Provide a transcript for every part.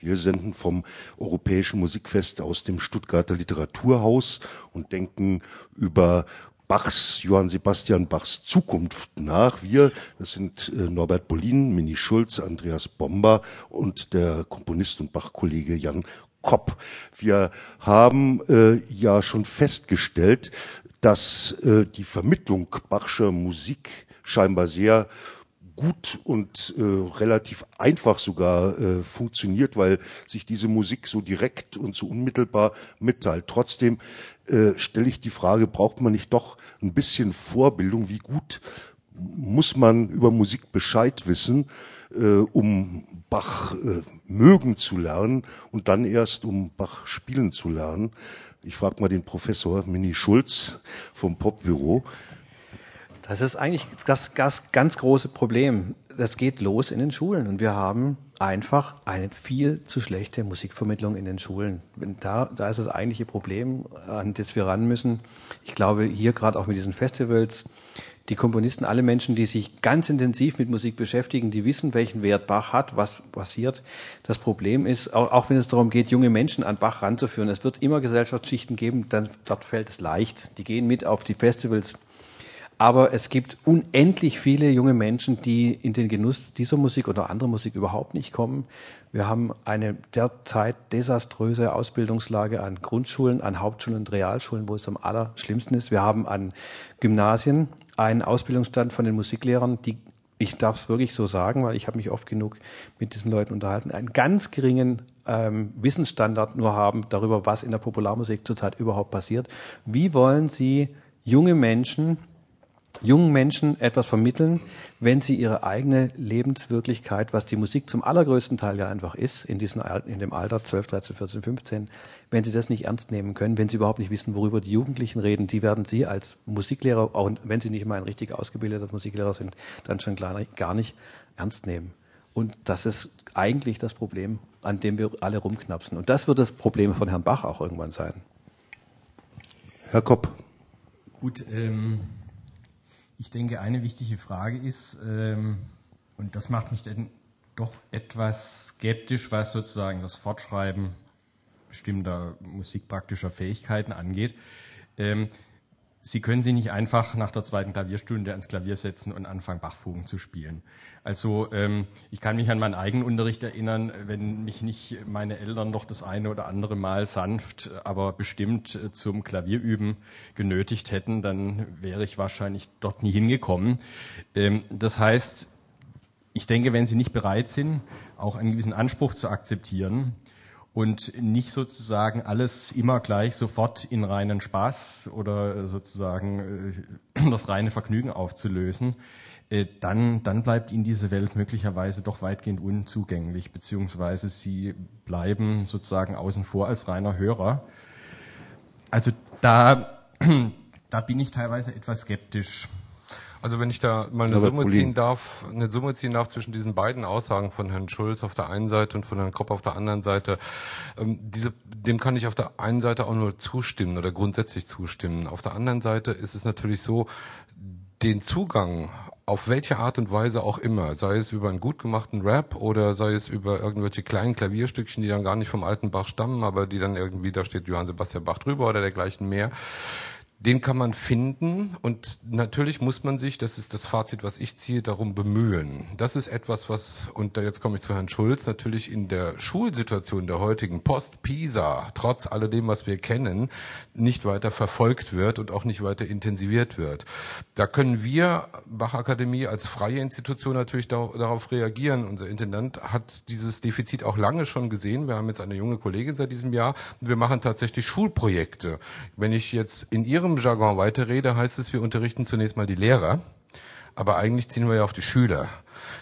Wir senden vom Europäischen Musikfest aus dem Stuttgarter Literaturhaus und denken über Bachs, Johann Sebastian Bachs Zukunft nach. Wir, das sind äh, Norbert Bolin, Mini Schulz, Andreas Bomber und der Komponist und Bachkollege Jan Kopp. Wir haben äh, ja schon festgestellt, dass äh, die Vermittlung Bachscher Musik scheinbar sehr gut und äh, relativ einfach sogar äh, funktioniert, weil sich diese Musik so direkt und so unmittelbar mitteilt. Trotzdem äh, stelle ich die Frage, braucht man nicht doch ein bisschen Vorbildung? Wie gut muss man über Musik Bescheid wissen, äh, um Bach äh, mögen zu lernen und dann erst um Bach spielen zu lernen? Ich frage mal den Professor Mini Schulz vom Popbüro. Das ist eigentlich das, das ganz große Problem. Das geht los in den Schulen und wir haben einfach eine viel zu schlechte Musikvermittlung in den Schulen. Da, da ist das eigentliche Problem, an das wir ran müssen. Ich glaube, hier gerade auch mit diesen Festivals, die Komponisten, alle Menschen, die sich ganz intensiv mit Musik beschäftigen, die wissen, welchen Wert Bach hat, was passiert. Das Problem ist, auch, auch wenn es darum geht, junge Menschen an Bach ranzuführen, es wird immer Gesellschaftsschichten geben, dann, dort fällt es leicht. Die gehen mit auf die Festivals, aber es gibt unendlich viele junge Menschen, die in den Genuss dieser Musik oder anderer Musik überhaupt nicht kommen. Wir haben eine derzeit desaströse Ausbildungslage an Grundschulen, an Hauptschulen und Realschulen, wo es am allerschlimmsten ist. Wir haben an Gymnasien einen Ausbildungsstand von den Musiklehrern, die ich darf es wirklich so sagen, weil ich habe mich oft genug mit diesen Leuten unterhalten, einen ganz geringen ähm, Wissensstandard nur haben darüber, was in der Popularmusik zurzeit überhaupt passiert. Wie wollen Sie junge Menschen jungen Menschen etwas vermitteln, wenn sie ihre eigene Lebenswirklichkeit, was die Musik zum allergrößten Teil ja einfach ist, in, diesem, in dem Alter 12, 13, 14, 15, wenn sie das nicht ernst nehmen können, wenn sie überhaupt nicht wissen, worüber die Jugendlichen reden, die werden sie als Musiklehrer, auch wenn sie nicht mal ein richtig ausgebildeter Musiklehrer sind, dann schon gar nicht ernst nehmen. Und das ist eigentlich das Problem, an dem wir alle rumknapsen. Und das wird das Problem von Herrn Bach auch irgendwann sein. Herr Kopp. Gut, ähm ich denke, eine wichtige Frage ist, ähm, und das macht mich dann doch etwas skeptisch, was sozusagen das Fortschreiben bestimmter musikpraktischer Fähigkeiten angeht. Ähm, Sie können sich nicht einfach nach der zweiten Klavierstunde ans Klavier setzen und anfangen, Bachfugen zu spielen. Also ähm, ich kann mich an meinen eigenen Unterricht erinnern, wenn mich nicht meine Eltern noch das eine oder andere Mal sanft, aber bestimmt äh, zum Klavierüben genötigt hätten, dann wäre ich wahrscheinlich dort nie hingekommen. Ähm, das heißt, ich denke, wenn Sie nicht bereit sind, auch einen gewissen Anspruch zu akzeptieren, und nicht sozusagen alles immer gleich sofort in reinen Spaß oder sozusagen äh, das reine Vergnügen aufzulösen, äh, dann, dann bleibt Ihnen diese Welt möglicherweise doch weitgehend unzugänglich, beziehungsweise Sie bleiben sozusagen außen vor als reiner Hörer. Also da, da bin ich teilweise etwas skeptisch. Also wenn ich da mal eine Summe ziehen darf, eine Summe ziehen darf zwischen diesen beiden Aussagen von Herrn Schulz auf der einen Seite und von Herrn Kopp auf der anderen Seite, ähm, diese, dem kann ich auf der einen Seite auch nur zustimmen oder grundsätzlich zustimmen. Auf der anderen Seite ist es natürlich so, den Zugang auf welche Art und Weise auch immer, sei es über einen gut gemachten Rap oder sei es über irgendwelche kleinen Klavierstückchen, die dann gar nicht vom alten Bach stammen, aber die dann irgendwie, da steht Johann Sebastian Bach drüber oder dergleichen mehr, den kann man finden und natürlich muss man sich, das ist das Fazit, was ich ziehe, darum bemühen. Das ist etwas, was, und jetzt komme ich zu Herrn Schulz, natürlich in der Schulsituation der heutigen Post-Pisa, trotz alledem, was wir kennen, nicht weiter verfolgt wird und auch nicht weiter intensiviert wird. Da können wir, Bach-Akademie, als freie Institution natürlich darauf reagieren. Unser Intendant hat dieses Defizit auch lange schon gesehen. Wir haben jetzt eine junge Kollegin seit diesem Jahr wir machen tatsächlich Schulprojekte. Wenn ich jetzt in Ihrem unserem Jargon weiterrede, heißt es, wir unterrichten zunächst mal die Lehrer, aber eigentlich ziehen wir ja auf die Schüler.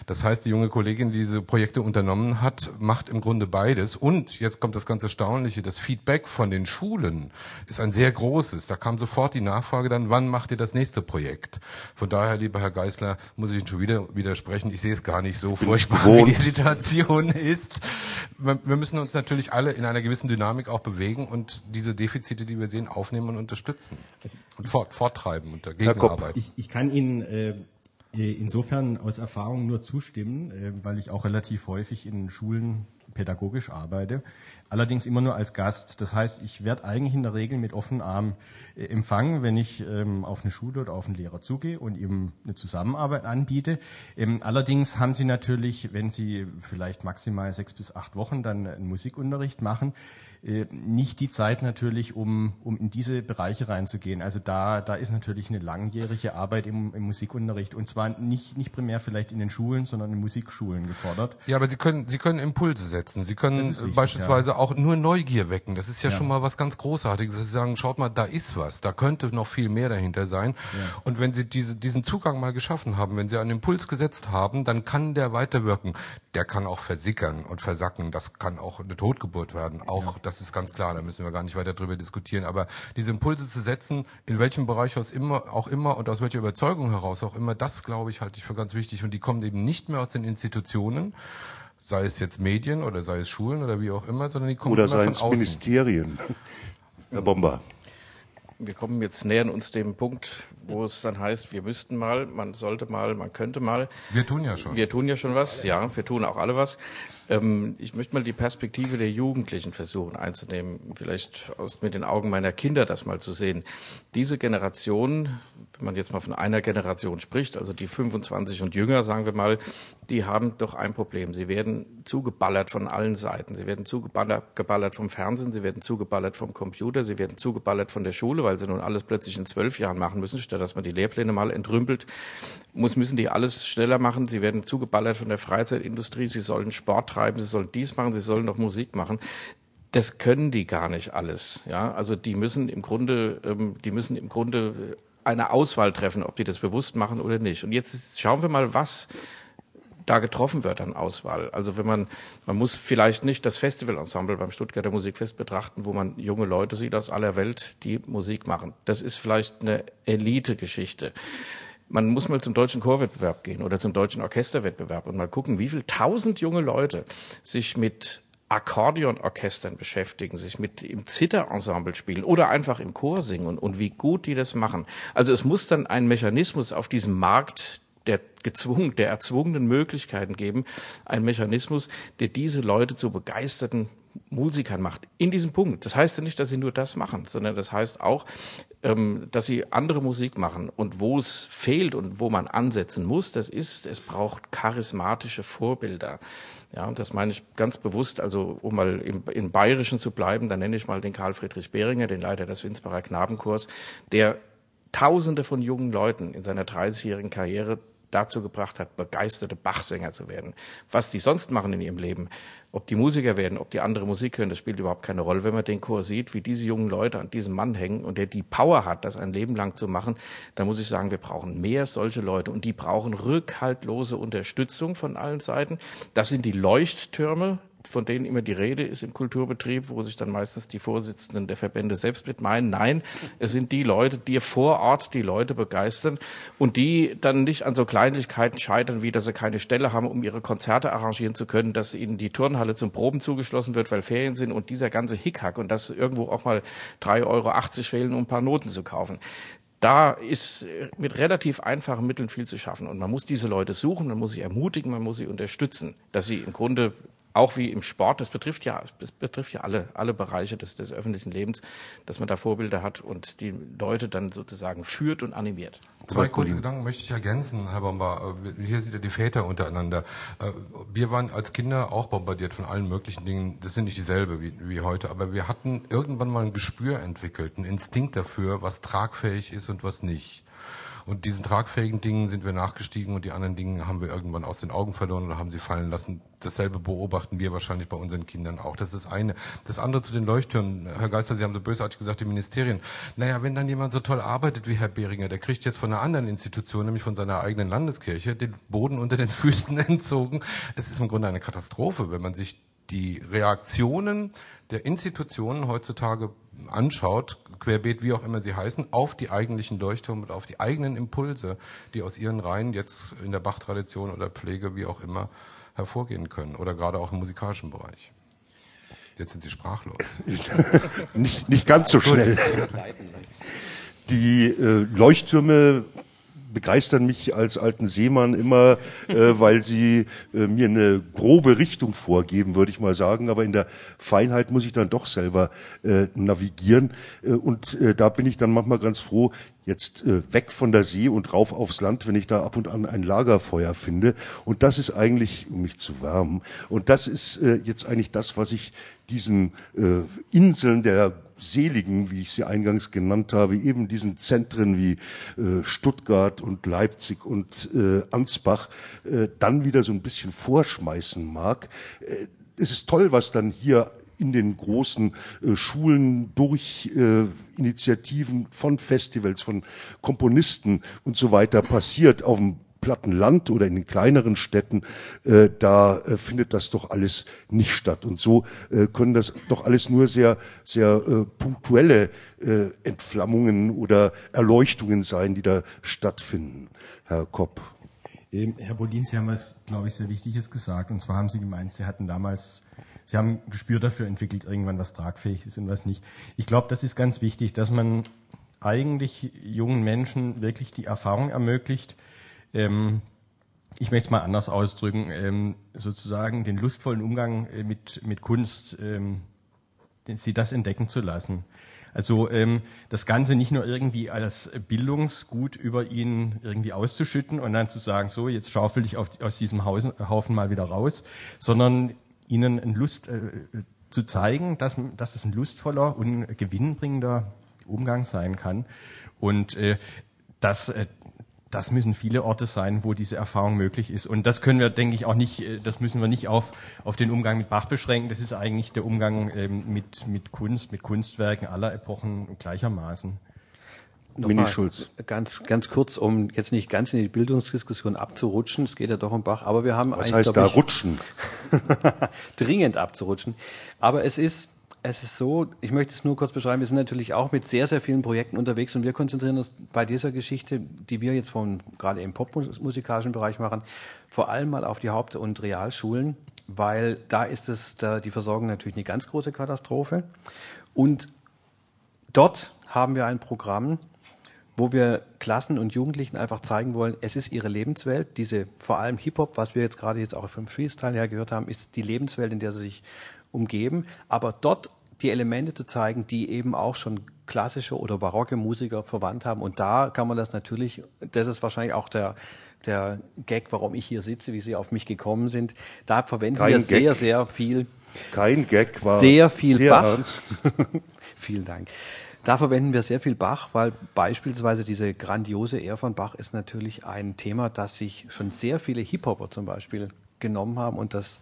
Das heißt, die junge Kollegin, die diese Projekte unternommen hat, macht im Grunde beides. Und jetzt kommt das ganz Erstaunliche, das Feedback von den Schulen ist ein sehr großes. Da kam sofort die Nachfrage dann, wann macht ihr das nächste Projekt? Von daher, lieber Herr Geisler, muss ich Ihnen schon wieder widersprechen. Ich sehe es gar nicht so furchtbar, wie die Situation ist. Wir müssen uns natürlich alle in einer gewissen Dynamik auch bewegen und diese Defizite, die wir sehen, aufnehmen und unterstützen. Also, und fort, forttreiben und dagegen arbeiten. Ich, ich kann Ihnen äh, äh, insofern aus Erfahrung nur zustimmen, äh, weil ich auch relativ häufig in Schulen pädagogisch arbeite allerdings immer nur als Gast. Das heißt, ich werde eigentlich in der Regel mit offenen Armen äh, empfangen, wenn ich ähm, auf eine Schule oder auf einen Lehrer zugehe und ihm eine Zusammenarbeit anbiete. Ähm, allerdings haben Sie natürlich, wenn Sie vielleicht maximal sechs bis acht Wochen dann einen Musikunterricht machen, äh, nicht die Zeit natürlich, um, um in diese Bereiche reinzugehen. Also da, da ist natürlich eine langjährige Arbeit im, im Musikunterricht und zwar nicht, nicht primär vielleicht in den Schulen, sondern in Musikschulen gefordert. Ja, aber Sie können, Sie können Impulse setzen. Sie können wichtig, beispielsweise ja. Auch nur Neugier wecken. Das ist ja, ja, schon mal was ganz Großartiges. Sie sagen, schaut mal, da ist was. Da könnte noch viel mehr dahinter sein. Ja. Und wenn Sie diese, diesen Zugang mal geschaffen haben, wenn Sie einen Impuls gesetzt haben, dann kann der weiterwirken. Der kann auch versickern und versacken. Das kann auch eine Totgeburt werden. Auch das ist ganz klar, da müssen wir gar nicht weiter drüber diskutieren. Aber diese Impulse zu setzen, in welchem Bereich aus immer, auch immer und aus welcher Überzeugung heraus auch immer, das glaube ich halte ich für ganz wichtig. Und die kommen eben nicht mehr aus den Institutionen, sei es jetzt Medien oder sei es Schulen oder wie auch immer, sondern die kommen oder immer von außen. Ministerien. Herr Bomber. Wir kommen jetzt nähern uns dem Punkt, wo es dann heißt, wir müssten mal, man sollte mal, man könnte mal. Wir tun ja schon. Wir tun ja schon was, ja, wir tun auch alle was. Ähm, ich möchte mal die Perspektive der Jugendlichen versuchen einzunehmen, vielleicht aus, mit den Augen meiner Kinder das mal zu sehen. Diese Generation, wenn man jetzt mal von einer Generation spricht, also die 25 und jünger, sagen wir mal, die haben doch ein Problem. Sie werden zugeballert von allen Seiten. Sie werden zugeballert vom Fernsehen, sie werden zugeballert vom Computer, sie werden zugeballert von der Schule, weil sie nun alles plötzlich in zwölf Jahren machen müssen, statt dass man die Lehrpläne mal entrümpelt, muss, müssen die alles schneller machen. Sie werden zugeballert von der Freizeitindustrie, sie sollen Sport treiben, sie sollen dies machen, sie sollen noch Musik machen das können die gar nicht alles. Ja, also die müssen im Grunde, ähm, die müssen im Grunde eine Auswahl treffen, ob die das bewusst machen oder nicht. Und jetzt schauen wir mal, was da getroffen wird an Auswahl. Also wenn man, man muss vielleicht nicht das Festivalensemble beim Stuttgarter Musikfest betrachten, wo man junge Leute sieht aus aller Welt, die Musik machen. Das ist vielleicht eine Elite-Geschichte. Man muss mal zum deutschen Chorwettbewerb gehen oder zum deutschen Orchesterwettbewerb und mal gucken, wie viel tausend junge Leute sich mit Akkordeonorchestern beschäftigen, sich mit im Zitterensemble spielen oder einfach im Chor singen und, und wie gut die das machen. Also es muss dann einen Mechanismus auf diesem Markt der gezwungen, der erzwungenen Möglichkeiten geben, ein Mechanismus, der diese Leute zu begeisterten Musikern macht. In diesem Punkt. Das heißt ja nicht, dass sie nur das machen, sondern das heißt auch, ähm, dass sie andere Musik machen. Und wo es fehlt und wo man ansetzen muss, das ist, es braucht charismatische Vorbilder. Ja, und das meine ich ganz bewusst, also um mal im, im Bayerischen zu bleiben, dann nenne ich mal den Karl Friedrich Behringer, den Leiter des Winsbacher Knabenchors, der Tausende von jungen Leuten in seiner 30-jährigen Karriere dazu gebracht hat, begeisterte Bachsänger zu werden. Was die sonst machen in ihrem Leben, ob die Musiker werden, ob die andere Musik hören, das spielt überhaupt keine Rolle. Wenn man den Chor sieht, wie diese jungen Leute an diesem Mann hängen und der die Power hat, das ein Leben lang zu machen, dann muss ich sagen, wir brauchen mehr solche Leute und die brauchen rückhaltlose Unterstützung von allen Seiten. Das sind die Leuchttürme von denen immer die Rede ist im Kulturbetrieb, wo sich dann meistens die Vorsitzenden der Verbände selbst mit meinen. Nein, es sind die Leute, die vor Ort die Leute begeistern und die dann nicht an so Kleinigkeiten scheitern, wie dass sie keine Stelle haben, um ihre Konzerte arrangieren zu können, dass ihnen die Turnhalle zum Proben zugeschlossen wird, weil Ferien sind und dieser ganze Hickhack und dass irgendwo auch mal 3,80 Euro fehlen, um ein paar Noten zu kaufen da ist mit relativ einfachen Mitteln viel zu schaffen. Und man muss diese Leute suchen, man muss sie ermutigen, man muss sie unterstützen, dass sie im Grunde auch wie im Sport, das betrifft ja, das betrifft ja alle, alle Bereiche des, des öffentlichen Lebens, dass man da Vorbilder hat und die Leute dann sozusagen führt und animiert. Zwei kurze Gedanken möchte ich ergänzen, Herr Bomber. Hier sind ja die Väter untereinander. Äh, wir waren als Kinder auch bombardiert von allen möglichen Dingen. Das sind nicht dieselbe wie, wie heute, aber wir hatten irgendwann mal ein Gespür entwickelt, einen Instinkt dafür, was tragfähig ist und was nicht. Und diesen tragfähigen Dingen sind wir nachgestiegen und die anderen Dinge haben wir irgendwann aus den Augen verloren oder haben sie fallen lassen. Dasselbe beobachten wir wahrscheinlich bei unseren Kindern auch. Das ist eine. Das andere zu den Leuchttürmen. Herr Geister, Sie haben so bösartig gesagt, die Ministerien. Naja, wenn dann jemand so toll arbeitet wie Herr Behringer, der kriegt jetzt von einer anderen Institution, nämlich von seiner eigenen Landeskirche, den Boden unter den Füßen entzogen. Es ist im Grunde eine Katastrophe, wenn man sich die Reaktionen der Institutionen heutzutage anschaut, querbeet, wie auch immer sie heißen, auf die eigentlichen Leuchttürme und auf die eigenen Impulse, die aus ihren Reihen jetzt in der Bachtradition oder Pflege, wie auch immer, hervorgehen können oder gerade auch im musikalischen Bereich. Jetzt sind Sie sprachlos. nicht, nicht ganz so schnell. Die äh, Leuchttürme begeistern mich als alten Seemann immer, äh, weil sie äh, mir eine grobe Richtung vorgeben, würde ich mal sagen. Aber in der Feinheit muss ich dann doch selber äh, navigieren. Äh, und äh, da bin ich dann manchmal ganz froh, jetzt äh, weg von der See und rauf aufs Land, wenn ich da ab und an ein Lagerfeuer finde. Und das ist eigentlich, um mich zu wärmen, und das ist äh, jetzt eigentlich das, was ich diesen äh, Inseln der Seligen, wie ich sie eingangs genannt habe, eben diesen Zentren wie äh, Stuttgart und Leipzig und äh, Ansbach, äh, dann wieder so ein bisschen vorschmeißen mag. Äh, es ist toll, was dann hier in den großen äh, Schulen durch äh, Initiativen von Festivals, von Komponisten und so weiter passiert auf dem platten Land oder in den kleineren Städten, äh, da äh, findet das doch alles nicht statt. Und so äh, können das doch alles nur sehr, sehr äh, punktuelle äh, Entflammungen oder Erleuchtungen sein, die da stattfinden. Herr Kopp. Ähm, Herr Bolin, Sie haben was, glaube ich, sehr Wichtiges gesagt. Und zwar haben Sie gemeint, Sie hatten damals, Sie haben ein Gespür dafür entwickelt, irgendwann was tragfähig ist und was nicht. Ich glaube, das ist ganz wichtig, dass man eigentlich jungen Menschen wirklich die Erfahrung ermöglicht, ähm, ich möchte es mal anders ausdrücken, ähm, sozusagen den lustvollen Umgang äh, mit, mit Kunst, ähm, sie das entdecken zu lassen. Also ähm, das Ganze nicht nur irgendwie als Bildungsgut über ihn irgendwie auszuschütten und dann zu sagen, so jetzt schaufel ich auf, aus diesem Hausen, Haufen mal wieder raus, sondern ihnen ein Lust äh, zu zeigen, dass, dass es ein lustvoller und gewinnbringender Umgang sein kann. Und äh, das, äh, das müssen viele Orte sein, wo diese Erfahrung möglich ist. Und das können wir, denke ich, auch nicht, äh, das müssen wir nicht auf, auf den Umgang mit Bach beschränken. Das ist eigentlich der Umgang ähm, mit, mit Kunst, mit Kunstwerken aller Epochen gleichermaßen. Mini Schulz. Ganz, ganz kurz, um jetzt nicht ganz in die Bildungsdiskussion abzurutschen. Es geht ja doch um Bach, aber wir haben Was heißt da ich, rutschen? dringend abzurutschen. Aber es ist, es ist so, ich möchte es nur kurz beschreiben, wir sind natürlich auch mit sehr, sehr vielen Projekten unterwegs und wir konzentrieren uns bei dieser Geschichte, die wir jetzt von, gerade im popmusikalischen Bereich machen, vor allem mal auf die Haupt- und Realschulen, weil da ist es da die Versorgung natürlich eine ganz große Katastrophe. Und dort haben wir ein Programm, wo wir Klassen und Jugendlichen einfach zeigen wollen, es ist ihre Lebenswelt. Diese vor allem Hip-Hop, was wir jetzt gerade jetzt auch vom Freestyle her gehört haben, ist die Lebenswelt, in der sie sich umgeben, aber dort die Elemente zu zeigen, die eben auch schon klassische oder barocke Musiker verwandt haben. Und da kann man das natürlich, das ist wahrscheinlich auch der, der Gag, warum ich hier sitze, wie Sie auf mich gekommen sind. Da verwenden Kein wir Gag. sehr, sehr viel. Kein Gag war sehr viel sehr Bach. Ernst. Vielen Dank. Da verwenden wir sehr viel Bach, weil beispielsweise diese grandiose Ehr von Bach ist natürlich ein Thema, das sich schon sehr viele Hip-Hopper zum Beispiel genommen haben und das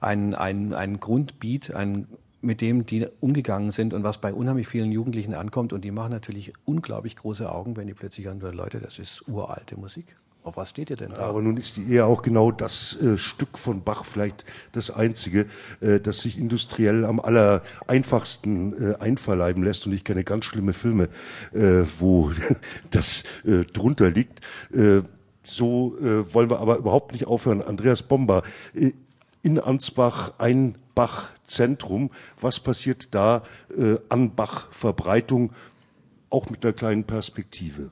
ein, ein, ein Grundbeat, ein, mit dem die umgegangen sind und was bei unheimlich vielen Jugendlichen ankommt. Und die machen natürlich unglaublich große Augen, wenn die plötzlich hören, Leute, das ist uralte Musik. Auf was steht ihr denn da? Aber nun ist die eher auch genau das äh, Stück von Bach vielleicht das einzige, äh, das sich industriell am aller einfachsten äh, einverleiben lässt. Und ich kenne ganz schlimme Filme, äh, wo das äh, drunter liegt. Äh, so wollen wir aber überhaupt nicht aufhören. Andreas Bomber, in Ansbach ein Bachzentrum. Was passiert da an Bachverbreitung, auch mit einer kleinen Perspektive?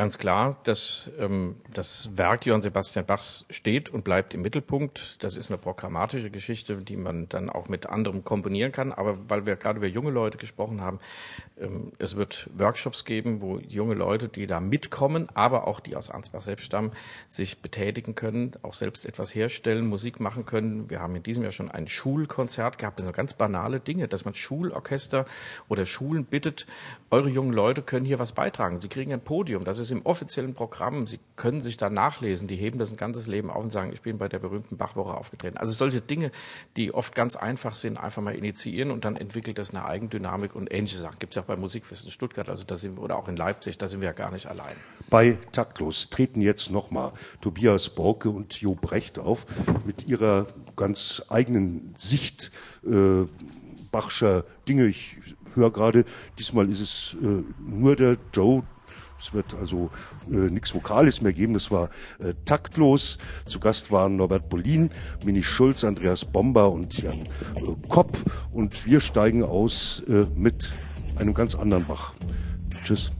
Ganz klar, dass ähm, das Werk Johann Sebastian Bachs steht und bleibt im Mittelpunkt. Das ist eine programmatische Geschichte, die man dann auch mit anderem komponieren kann. Aber weil wir gerade über junge Leute gesprochen haben, ähm, es wird Workshops geben, wo junge Leute, die da mitkommen, aber auch die aus Ansbach selbst stammen, sich betätigen können, auch selbst etwas herstellen, Musik machen können. Wir haben in diesem Jahr schon ein Schulkonzert gehabt. Das sind ganz banale Dinge, dass man Schulorchester oder Schulen bittet, eure jungen Leute können hier was beitragen. Sie kriegen ein Podium. Das ist im offiziellen Programm. Sie können sich da nachlesen. Die heben das ein ganzes Leben auf und sagen, ich bin bei der berühmten Bachwoche aufgetreten. Also solche Dinge, die oft ganz einfach sind, einfach mal initiieren und dann entwickelt das eine Eigendynamik und ähnliche Sachen. Gibt es ja auch bei Musikfest in Stuttgart, also da sind wir, oder auch in Leipzig, da sind wir ja gar nicht allein. Bei Taktlos treten jetzt nochmal Tobias Borke und Jo Brecht auf mit ihrer ganz eigenen Sicht äh, Bachscher Dinge. Ich höre gerade, diesmal ist es äh, nur der Joe, es wird also äh, nichts Vokales mehr geben. Das war äh, taktlos. Zu Gast waren Norbert Bolin, Mini Schulz, Andreas Bomber und Jan äh, Kopp. Und wir steigen aus äh, mit einem ganz anderen Bach. Tschüss.